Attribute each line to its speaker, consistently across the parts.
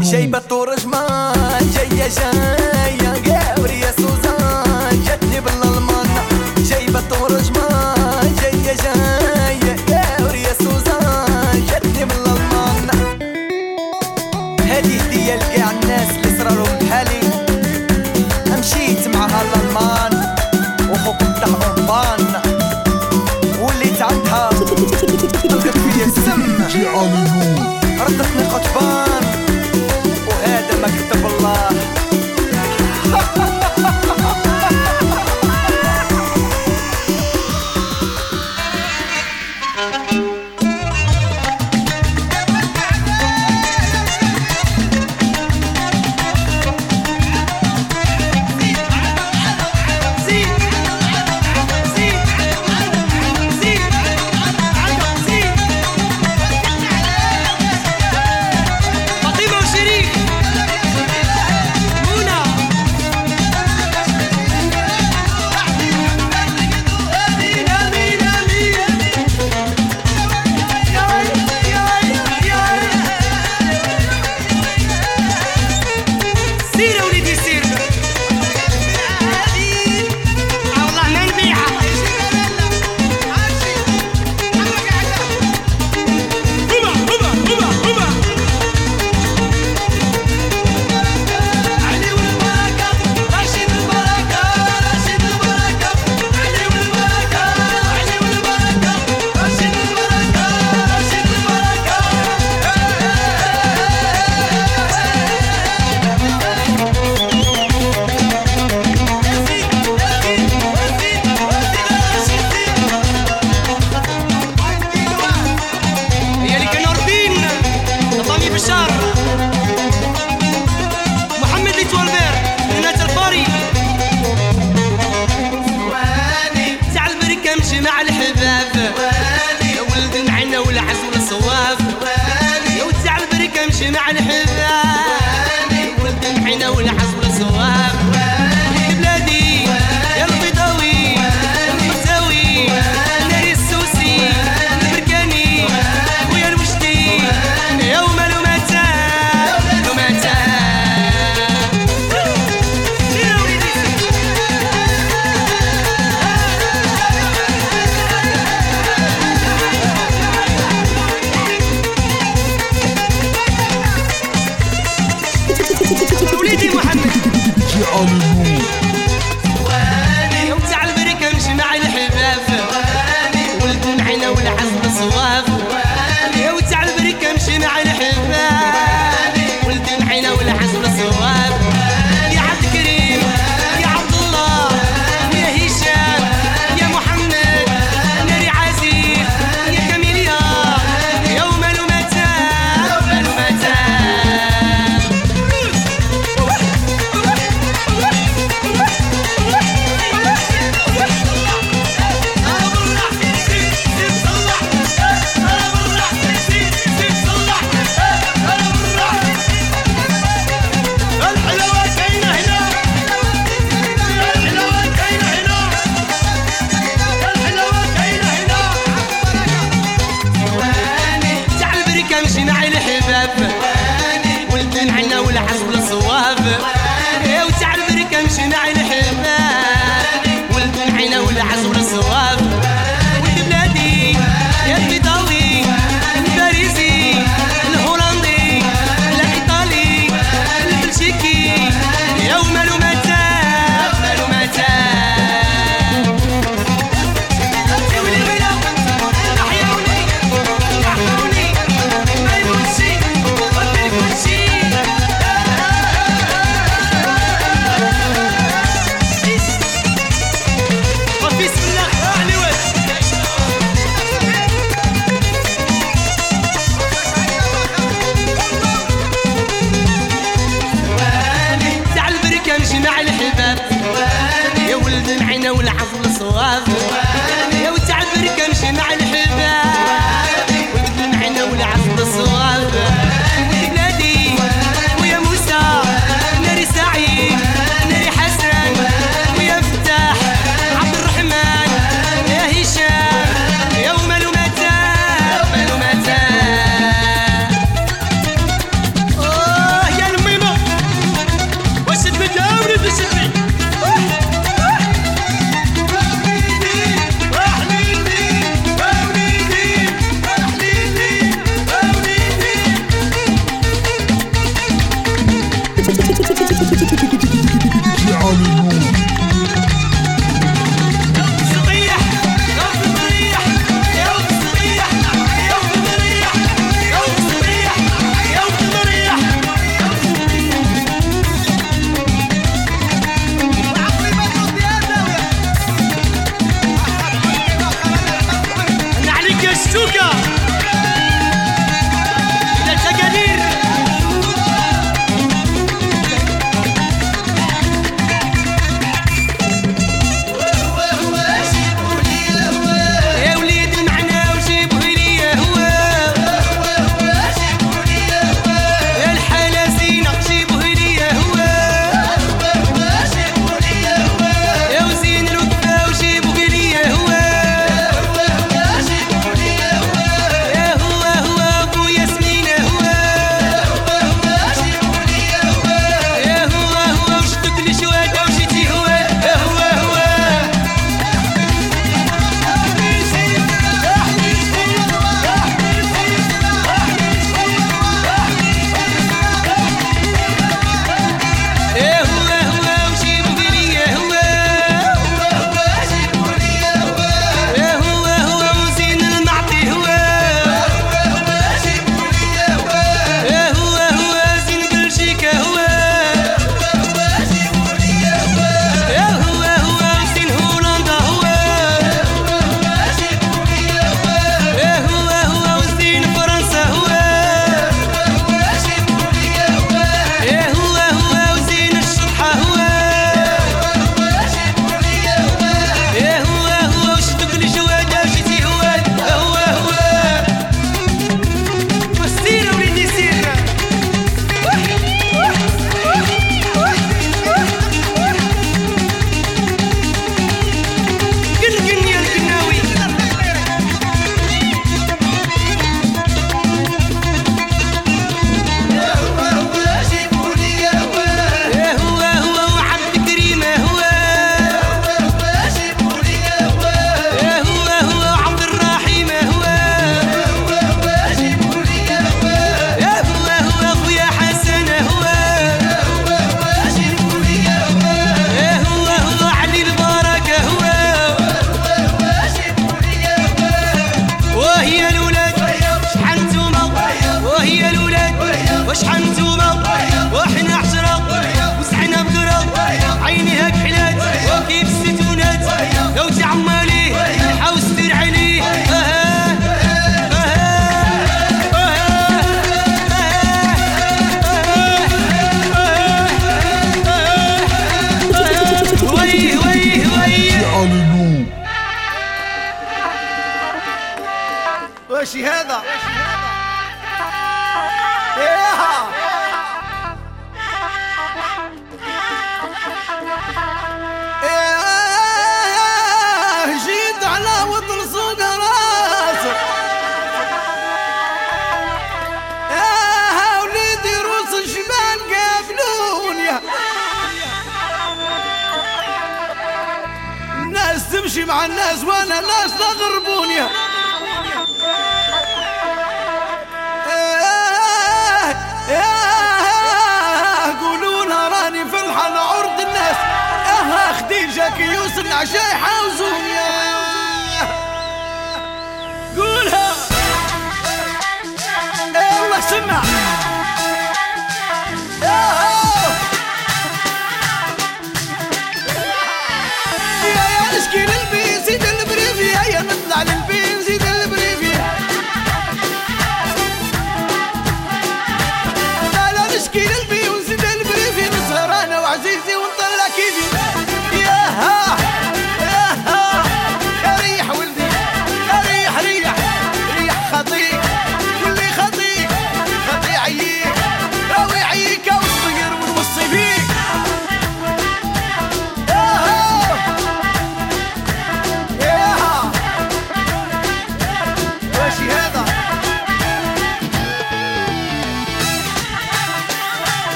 Speaker 1: جايبه طور جمال
Speaker 2: جاية جاية.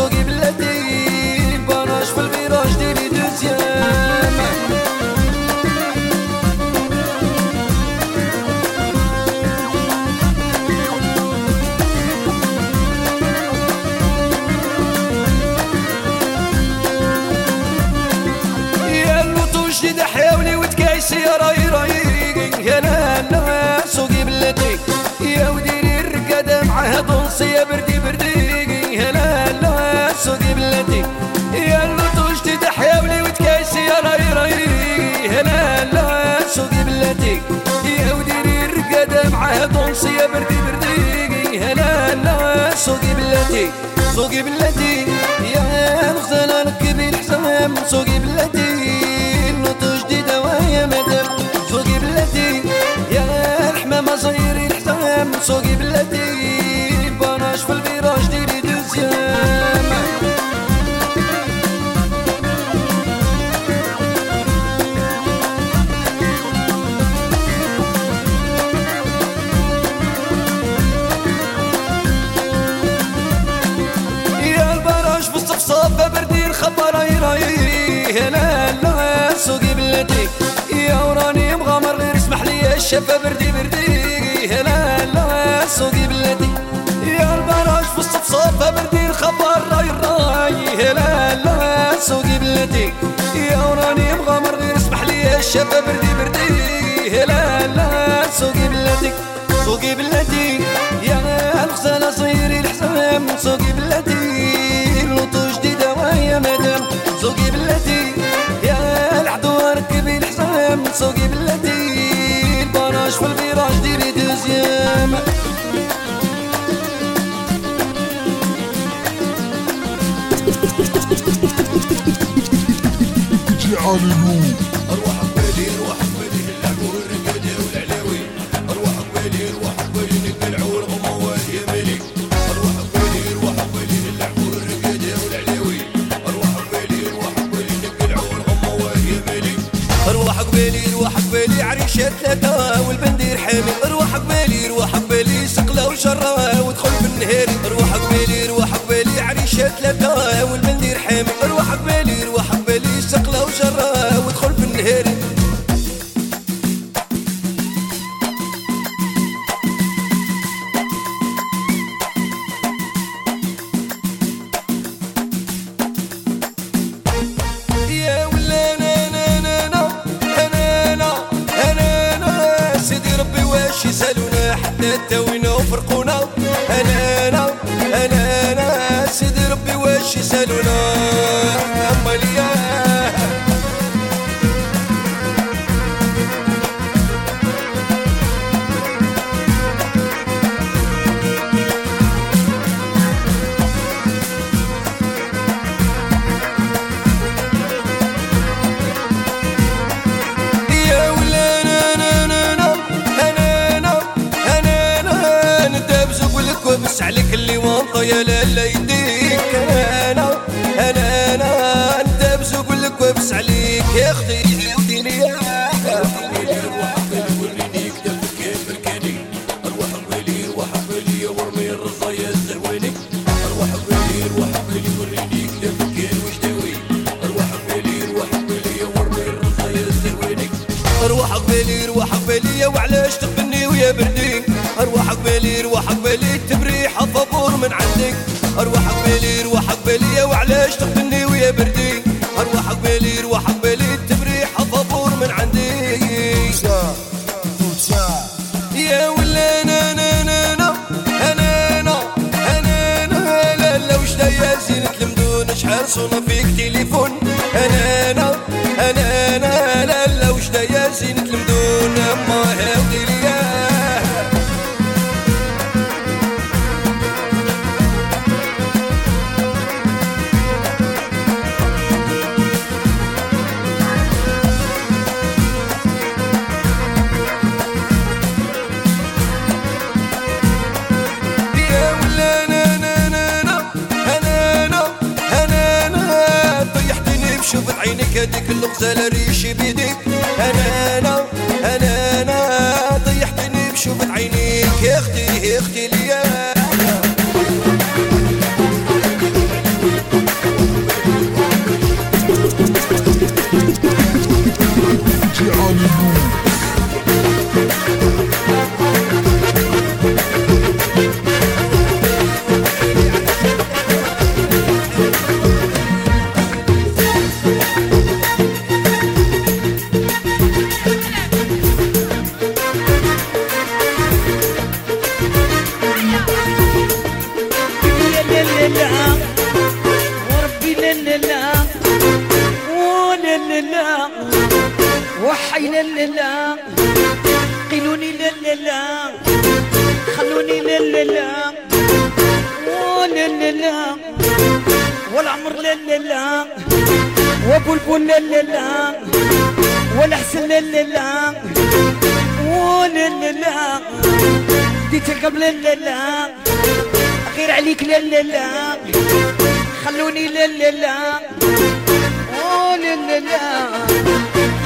Speaker 3: سوقي بلادي بناش في البيراج ديري دوزيام. يا اللوطو جديد حياوني وتكايسي راي راي يا أنا سوقي بلادي يا وديري الرقاده معاها طونسيه بردي دونسي يا بردي بردي هلا هلا سوقي بلادي سوقي بلادي. يا نخزن على الكبير حسام سوقي بلادي. نوتو جديدة وهي مدام سوقي بلادي. يا الحمامة صغيري حسام سوقي بلادي. شفا بردي بردي هلا لا سوقي بلادي يا البراج في وسط صفا بردي الخبر راي راي هلا لا سوقي بلادي يا وراني مغامر غير اسمح لي شفا بردي بردي. هلا لا سوقي بلادي سوقي بلادي يا الغزالة صغيري الحزام سوقي بلادي لوطو جديدة وهي مدام سوقي بلادي يا العدو ركبي الحزام سوقي بلادي الفراش في الفراش ديري دوزيام
Speaker 4: أروح بالي أروح بالي اللاكور الكادي والعلاوي
Speaker 3: أروح بالي أروح بالي نقلعو الثلاثة والبنت هذيك الغزالة ريشي بيديك أنا أنا أنا أنا طيحتني بشوفة عينيك. يا أختي يا
Speaker 5: أختي لا وبلبل لا. لا لا والحسن لا ديتك قبل لا لا غير عليك لا خلوني لا لا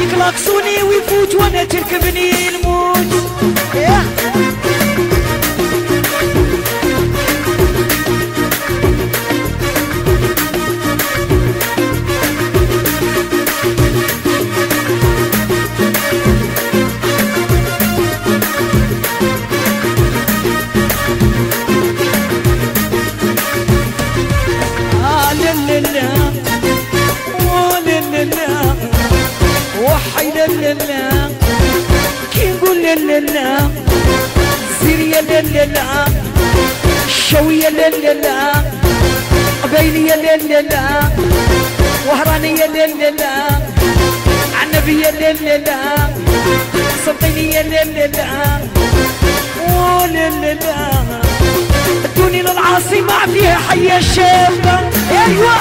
Speaker 5: يكلاكسوني ويفوت وأنا تركبني الموت. لا لا لا لا لا لا سيريا لا لا لا شوية لا لا لا قبيلية لا لا لا وهرانية لا لا لا عنبية لا لا لا سلطينية لا لا لا أوه لا لا ادوني للعاصمة فيها حية شابة.
Speaker 6: أيوه.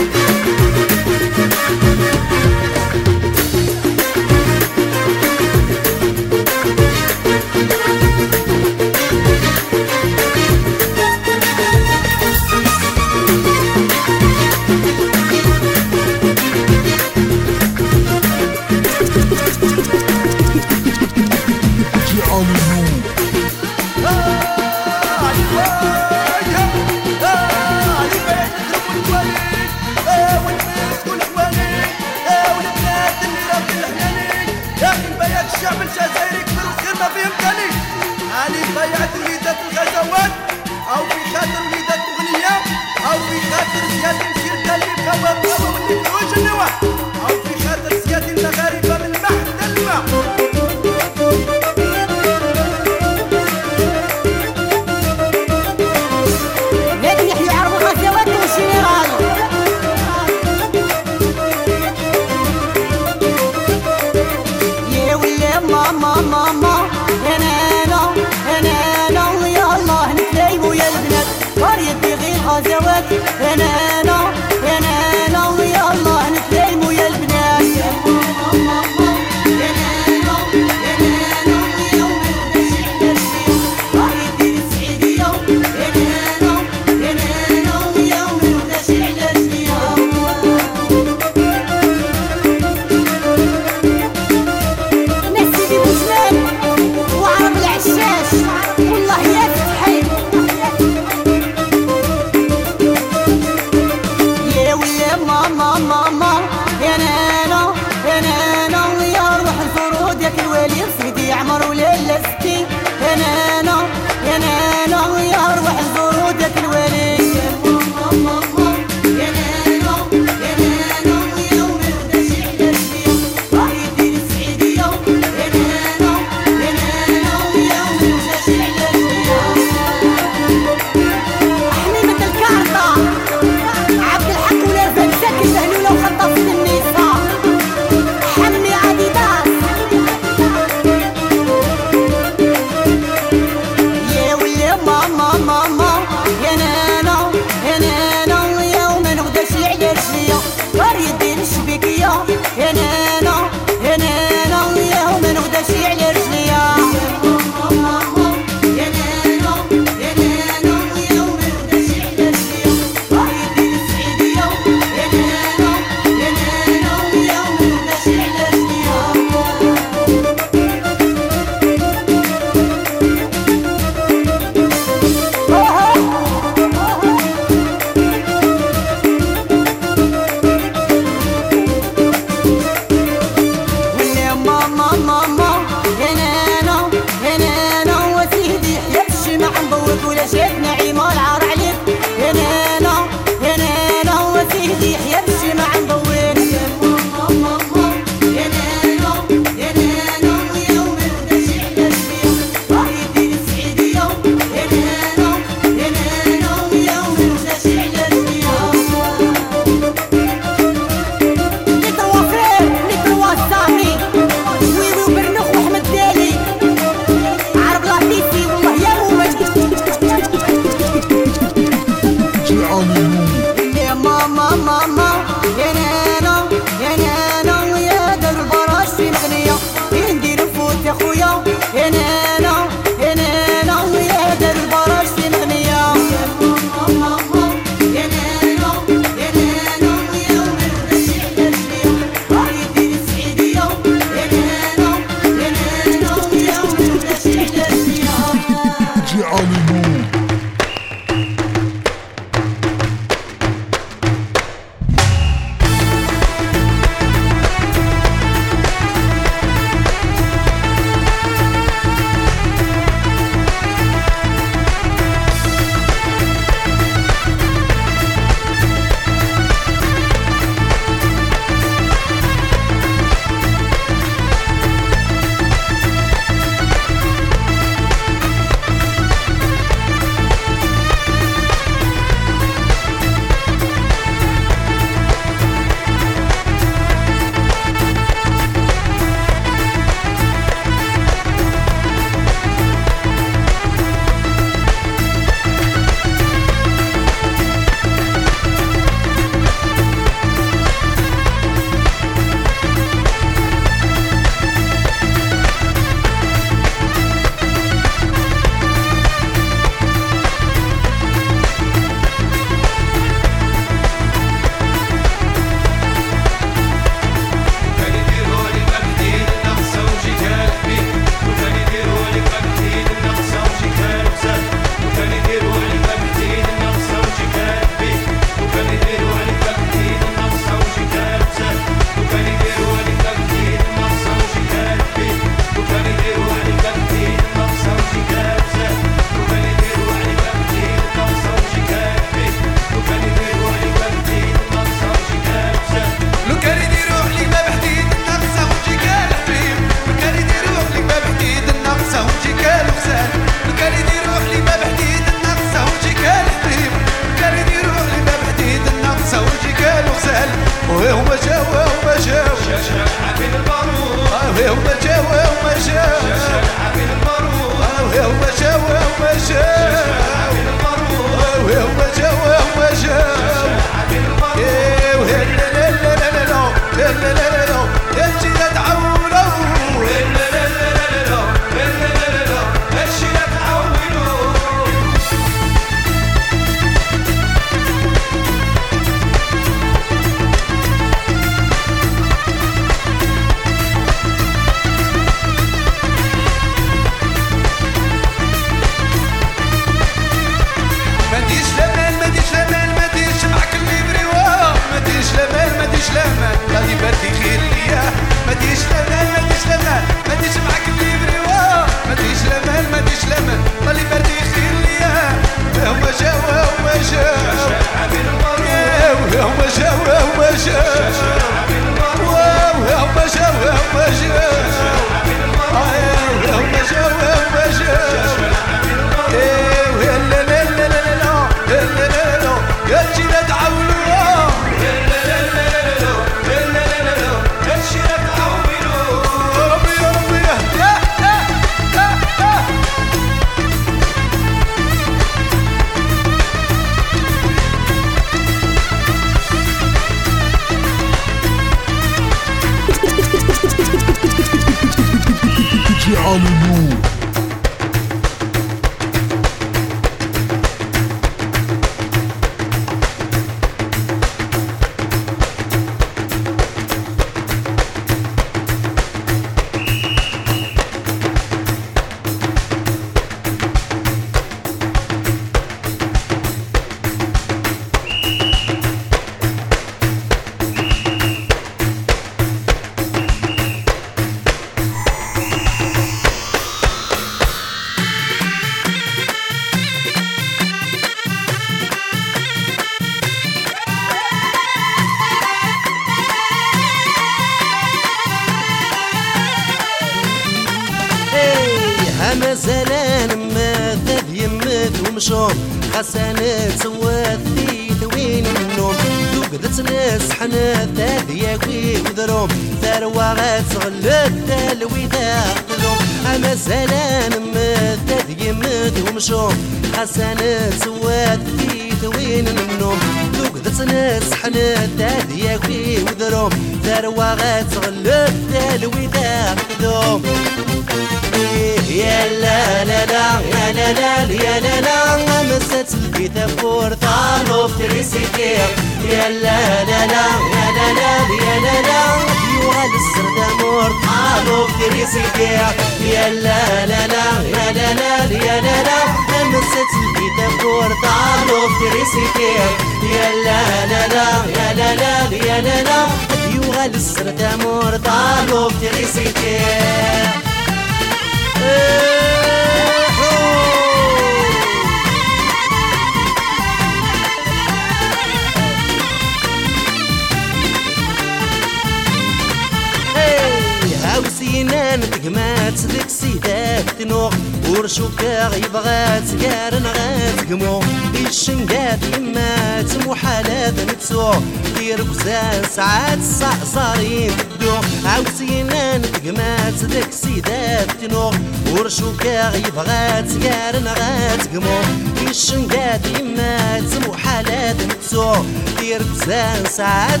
Speaker 6: نتسو دير كزان ساعات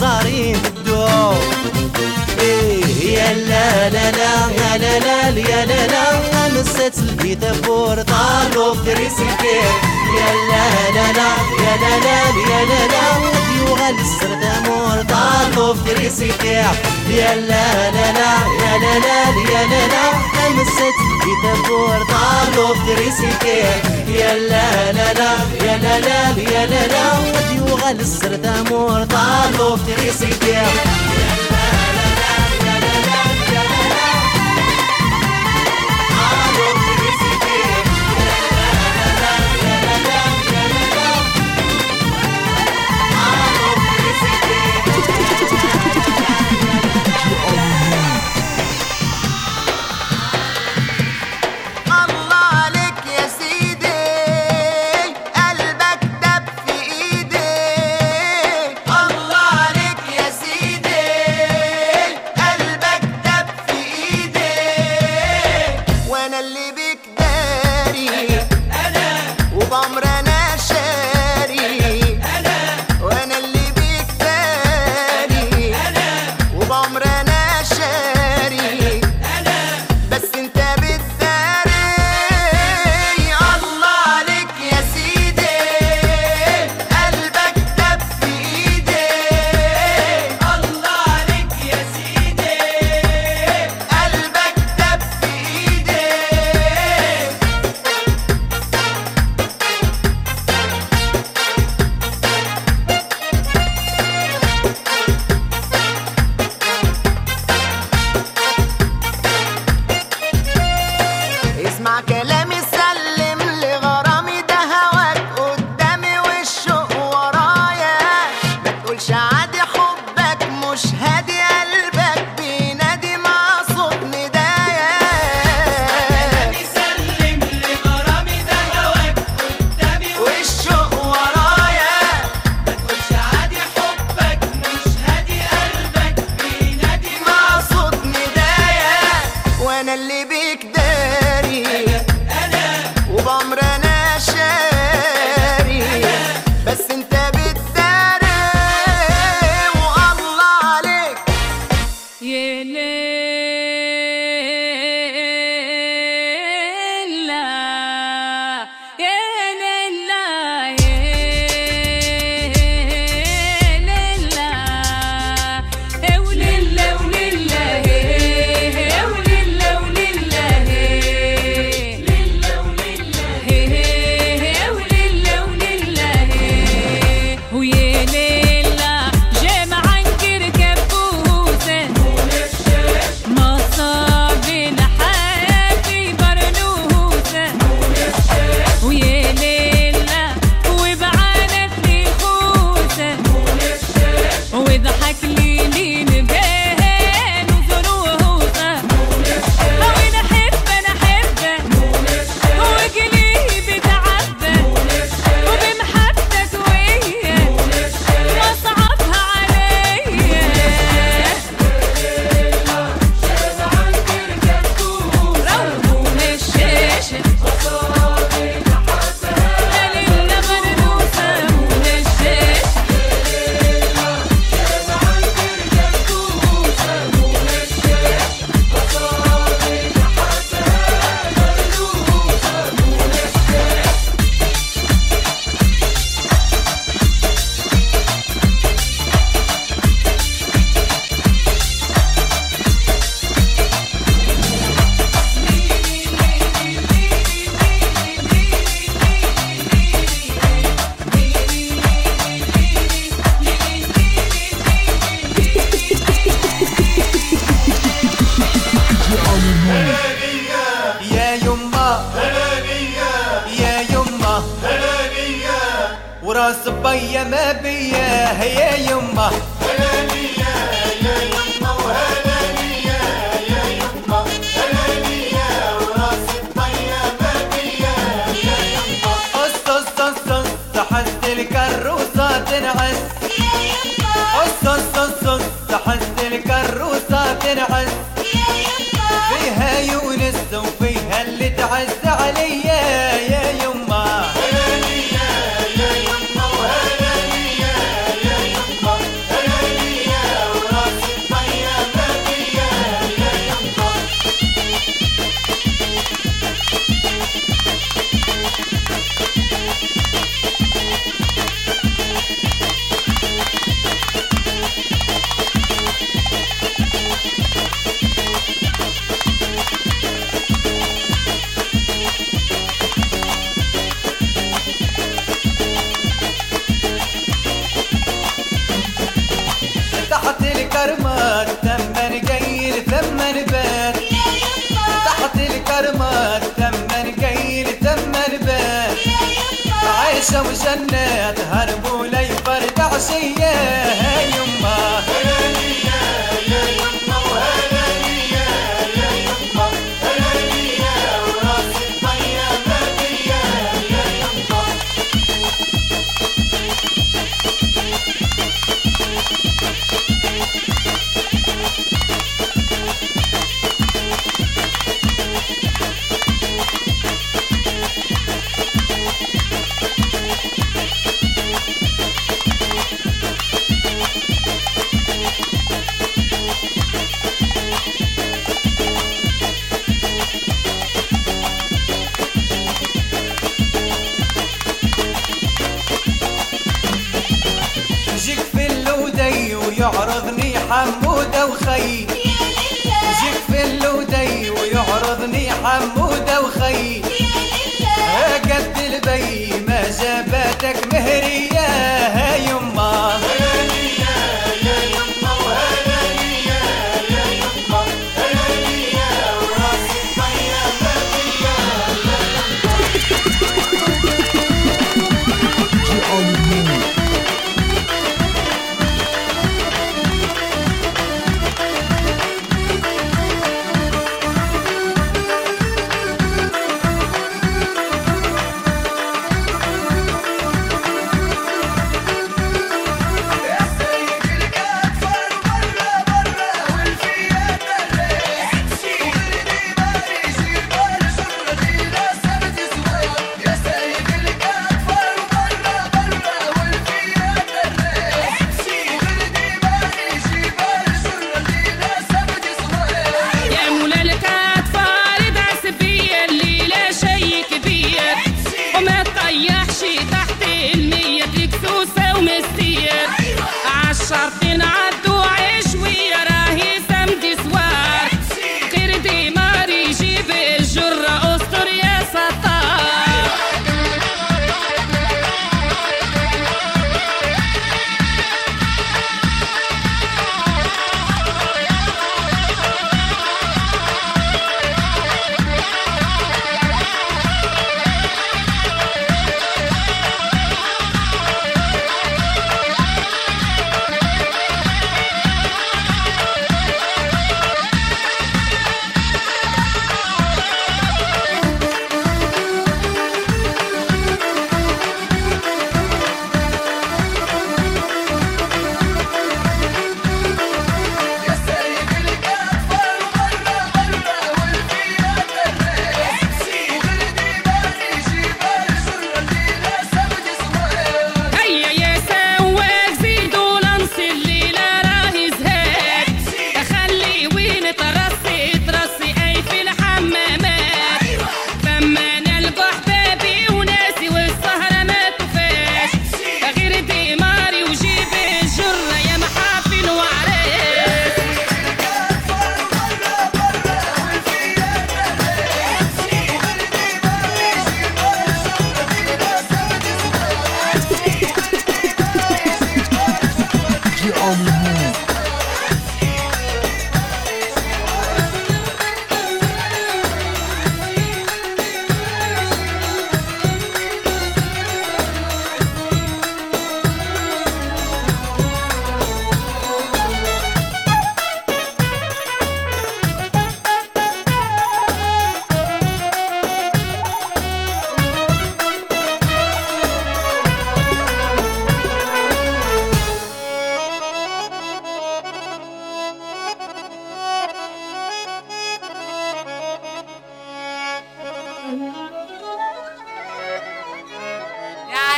Speaker 6: صارين بدو يا لا لا لا يا لا لا يا لا لا نسيت البيت فور طالو بريسكي يا لا لا لا يا لا لا يا لا لا. ديوغا السرد مور طالو بريسكي يا لا لا لا يا لا لا يا لا لا. نسيت البيت فور طالو بريسكي يا لا لا لا يا لا لا يا لا لا. ديوغا السرد مور طالو بريسكي
Speaker 7: الله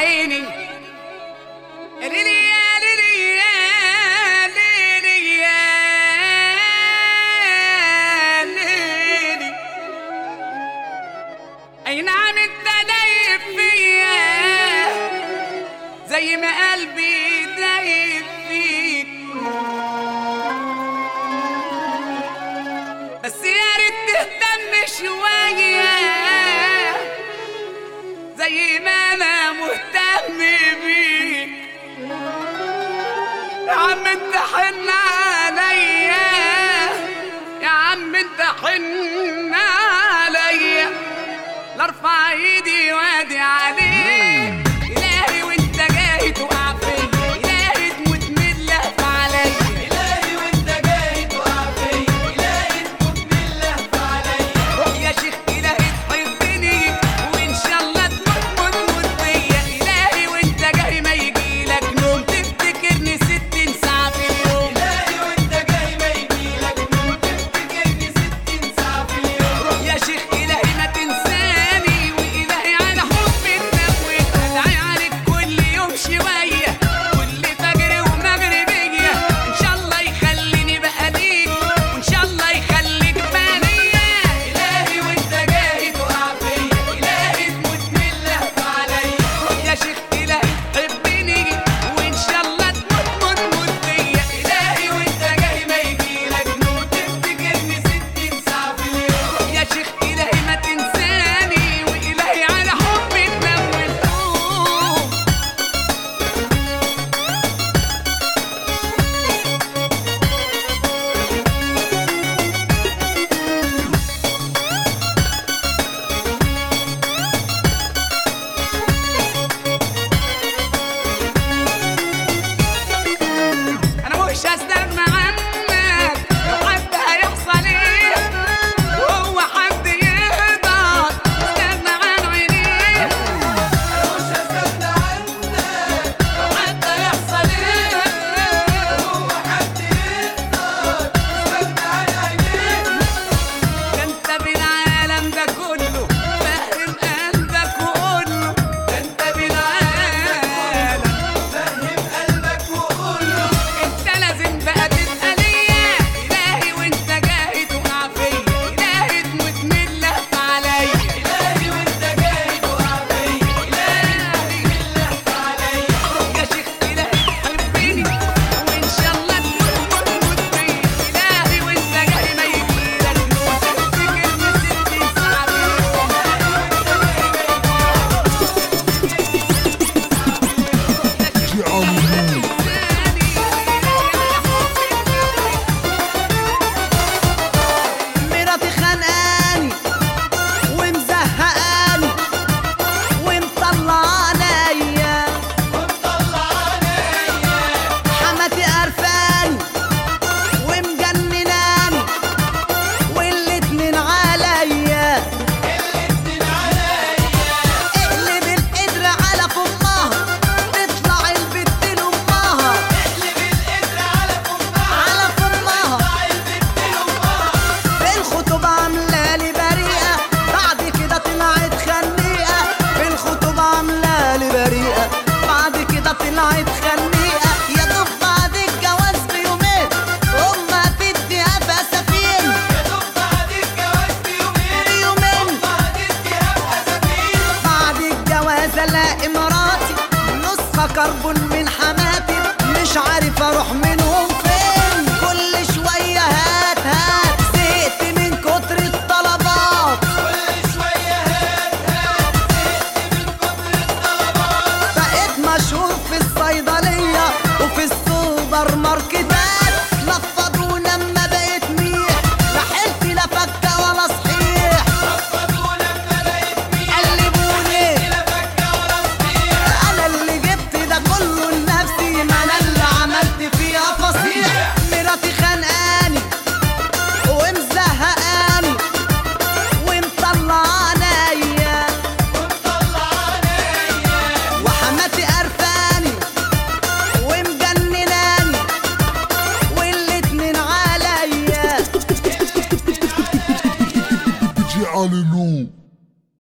Speaker 8: lining.